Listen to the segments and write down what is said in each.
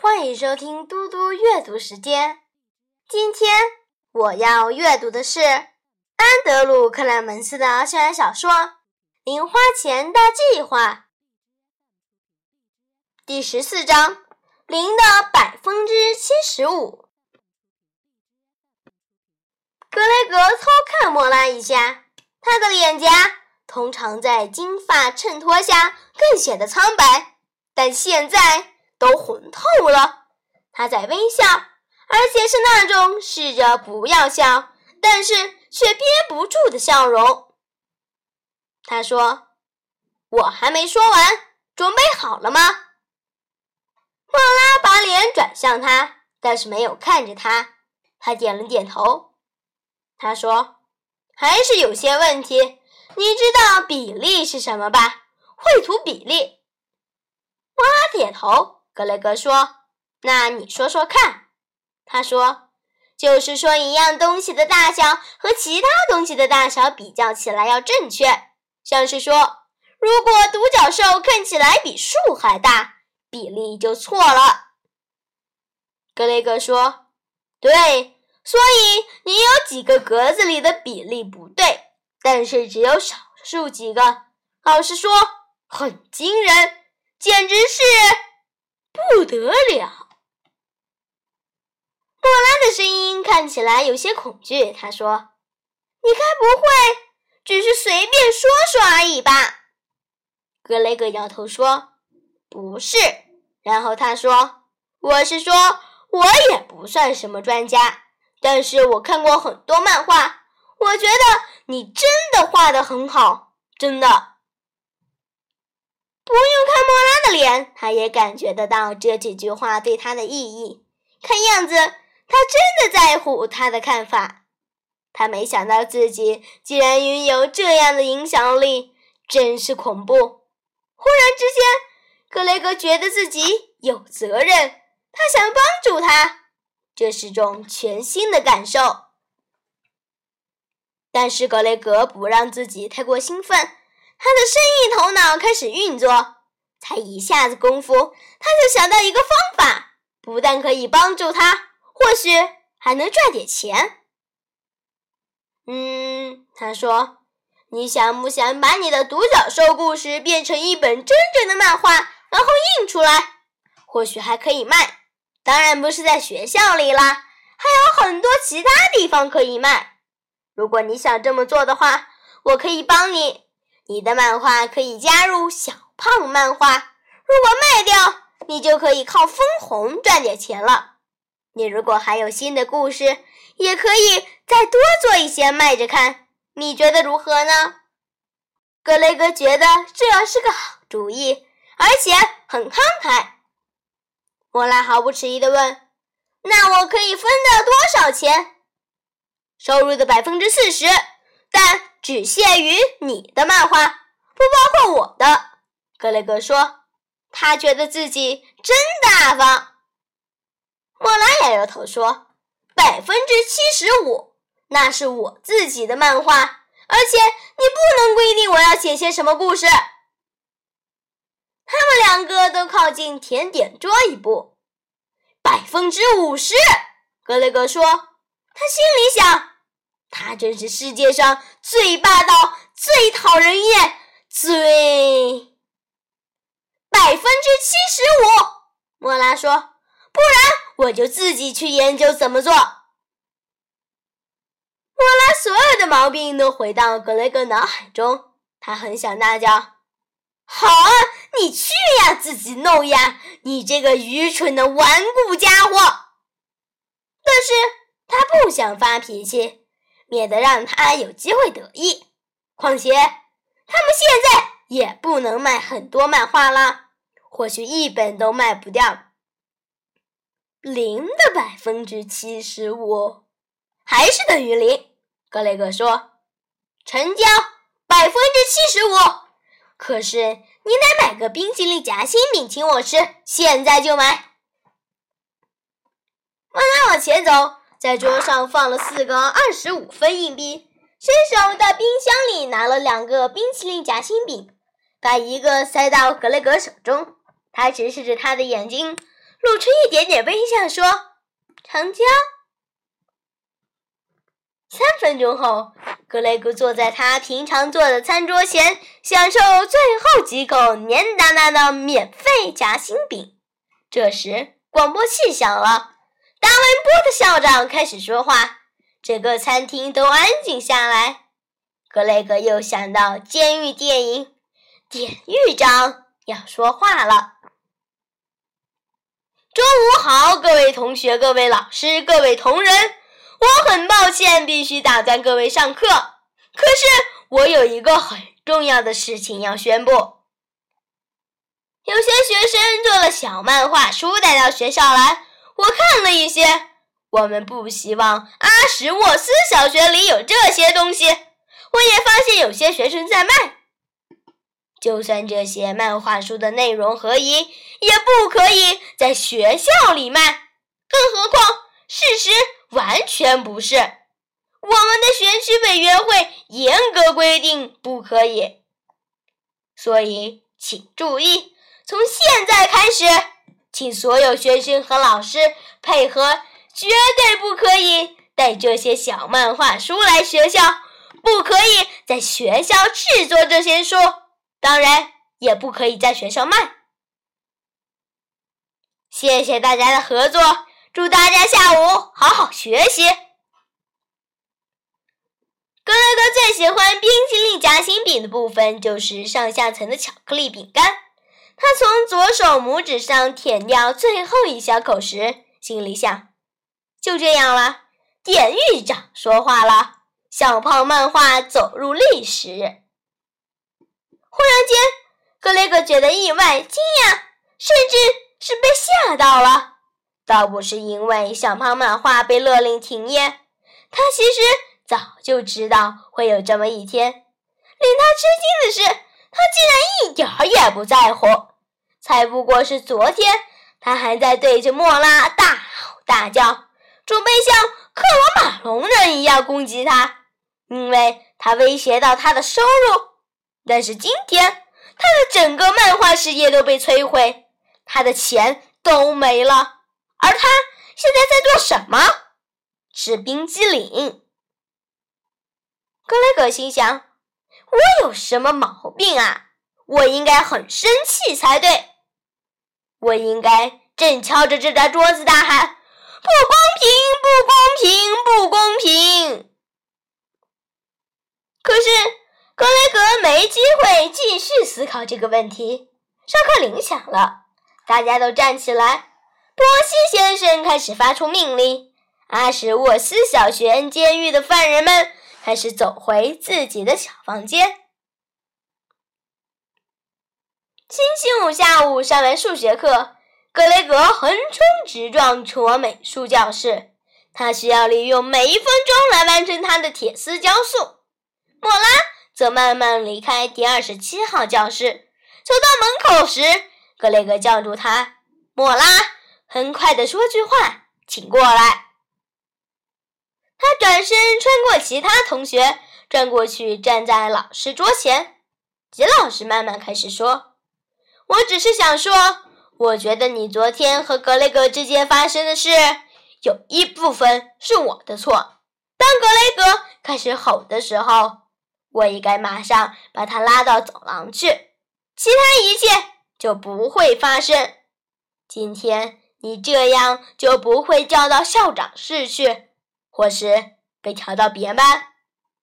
欢迎收听嘟嘟阅读时间。今天我要阅读的是安德鲁·克莱门斯的校园小说《零花钱大计划》第十四章：零的百分之七十五。格雷格偷看莫拉一下，他的脸颊通常在金发衬托下更显得苍白，但现在。都红透了，他在微笑，而且是那种试着不要笑，但是却憋不住的笑容。他说：“我还没说完，准备好了吗？”莫拉把脸转向他，但是没有看着他。他点了点头。他说：“还是有些问题。你知道比例是什么吧？绘图比例。”莫拉点头。格雷格说：“那你说说看。”他说：“就是说，一样东西的大小和其他东西的大小比较起来要正确。像是说，如果独角兽看起来比树还大，比例就错了。”格雷格说：“对，所以你有几个格子里的比例不对，但是只有少数几个。老实说，很惊人，简直是……”不得了！莫拉的声音看起来有些恐惧。他说：“你该不会只是随便说说而已吧？”格雷格摇头说：“不是。”然后他说：“我是说，我也不算什么专家，但是我看过很多漫画，我觉得你真的画的很好，真的。”不用看莫拉的脸，他也感觉得到这几句话对他的意义。看样子，他真的在乎他的看法。他没想到自己竟然拥有这样的影响力，真是恐怖。忽然之间，格雷格觉得自己有责任，他想帮助他，这是种全新的感受。但是格雷格不让自己太过兴奋。他的身头脑开始运作，才一下子功夫，他就想到一个方法，不但可以帮助他，或许还能赚点钱。嗯，他说：“你想不想把你的独角兽故事变成一本真正的漫画，然后印出来？或许还可以卖。当然不是在学校里啦，还有很多其他地方可以卖。如果你想这么做的话，我可以帮你。”你的漫画可以加入小胖漫画，如果卖掉，你就可以靠分红赚点钱了。你如果还有新的故事，也可以再多做一些卖着看。你觉得如何呢？格雷格觉得这是个好主意，而且很慷慨。莫拉毫不迟疑地问：“那我可以分到多少钱？”收入的百分之四十，但。只限于你的漫画，不包括我的。格雷格说：“他觉得自己真大方。”莫拉摇摇头说：“百分之七十五，那是我自己的漫画，而且你不能规定我要写些什么故事。”他们两个都靠近甜点桌一步。百分之五十，格雷格说。他心里想。他真是世界上最霸道、最讨人厌、最……百分之七十五，莫拉说，不然我就自己去研究怎么做。莫拉所有的毛病都回到格雷格脑海中，他很想大叫：“好啊，你去呀，自己弄呀，你这个愚蠢的顽固家伙！”但是他不想发脾气。免得让他有机会得意。况且，他们现在也不能卖很多漫画了，或许一本都卖不掉。零的百分之七十五还是等于零。格雷格说：“成交百分之七十五。可是你得买个冰淇淋夹心饼请我吃，现在就买。”慢慢往前走。在桌上放了四个二十五分硬币，伸手到冰箱里拿了两个冰淇淋夹心饼，把一个塞到格雷格手中。他直视着他的眼睛，露出一点点微笑，说：“成交。”三分钟后，格雷格坐在他平常坐的餐桌前，享受最后几口黏哒哒的免费夹心饼。这时，广播器响了，达文波的校长开始说话，整个餐厅都安静下来。格雷格又想到监狱电影，典狱长要说话了：“中午好，各位同学、各位老师、各位同仁。”我很抱歉，必须打断各位上课。可是我有一个很重要的事情要宣布。有些学生做了小漫画书带到学校来，我看了一些。我们不希望阿什沃斯小学里有这些东西。我也发现有些学生在卖。就算这些漫画书的内容合宜，也不可以在学校里卖。更何况，事实。完全不是，我们的选区委员会严格规定不可以。所以，请注意，从现在开始，请所有学生和老师配合，绝对不可以带这些小漫画书来学校，不可以在学校制作这些书，当然也不可以在学校卖。谢谢大家的合作。祝大家下午好好学习。格雷格最喜欢冰淇淋夹心饼的部分就是上下层的巧克力饼干。他从左手拇指上舔掉最后一小口时，心里想：就这样了。典狱长说话了，小胖漫画走入历史。忽然间，格雷格觉得意外、惊讶，甚至是被吓到了。倒不是因为小胖漫画被勒令停业，他其实早就知道会有这么一天。令他吃惊的是，他竟然一点儿也不在乎。才不过是昨天，他还在对着莫拉大吼大叫，准备像克罗马龙人一样攻击他，因为他威胁到他的收入。但是今天，他的整个漫画事业都被摧毁，他的钱都没了。而他现在在做什么？吃冰激凌。格雷格心想：“我有什么毛病啊？我应该很生气才对。我应该正敲着这张桌子大喊：‘不公平！不公平！不公平！’可是格雷格没机会继续思考这个问题。上课铃响了，大家都站起来。波西先生开始发出命令，阿什沃斯小学监狱的犯人们开始走回自己的小房间。星期五下午上完数学课，格雷格横冲直撞出我美术教室，他需要利用每一分钟来完成他的铁丝雕塑。莫拉则慢慢离开第二十七号教室，走到门口时，格雷格叫住他：“莫拉。”很快的说句话，请过来。他转身穿过其他同学，转过去站在老师桌前。吉老师慢慢开始说：“我只是想说，我觉得你昨天和格雷格之间发生的事，有一部分是我的错。当格雷格开始吼的时候，我应该马上把他拉到走廊去，其他一切就不会发生。今天。”你这样就不会调到校长室去，或是被调到别班。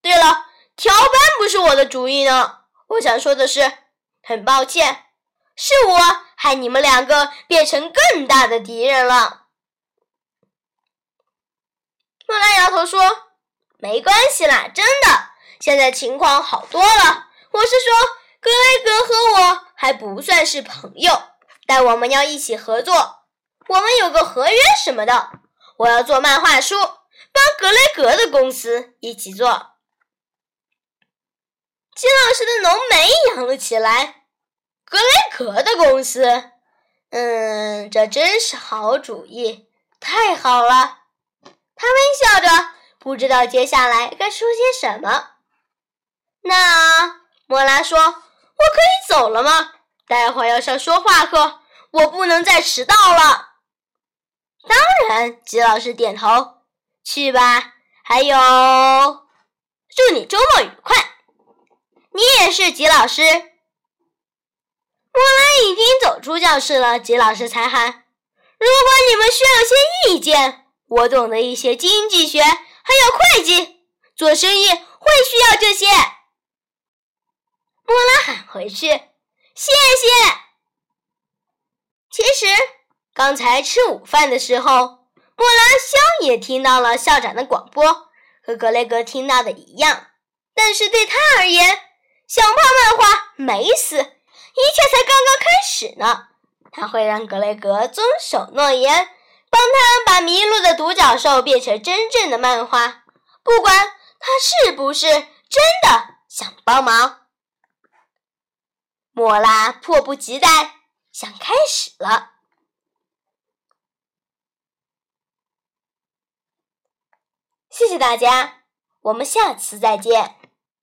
对了，调班不是我的主意呢。我想说的是，很抱歉，是我害你们两个变成更大的敌人了。莫拉摇头说：“没关系啦，真的，现在情况好多了。我是说，格雷格和我还不算是朋友，但我们要一起合作。”我们有个合约什么的，我要做漫画书，格雷格的公司一起做。金老师的浓眉扬了起来。格雷格的公司，嗯，这真是好主意，太好了。他微笑着，不知道接下来该说些什么。那莫拉说：“我可以走了吗？待会儿要上说话课，我不能再迟到了。”当然，吉老师点头。去吧。还有，祝你周末愉快。你也是，吉老师。莫拉已经走出教室了，吉老师才喊：“如果你们需要些意见，我懂得一些经济学，还有会计，做生意会需要这些。”莫拉喊回去：“谢谢。”其实，刚才吃午饭的时候，莫拉肖也听到了校长的广播，和格雷格听到的一样。但是对他而言，小胖漫画没死。一切才刚刚开始呢。他会让格雷格遵守诺言，帮他把迷路的独角兽变成真正的漫画，不管他是不是真的想帮忙。莫拉迫不及待想开始了。谢谢大家，我们下次再见。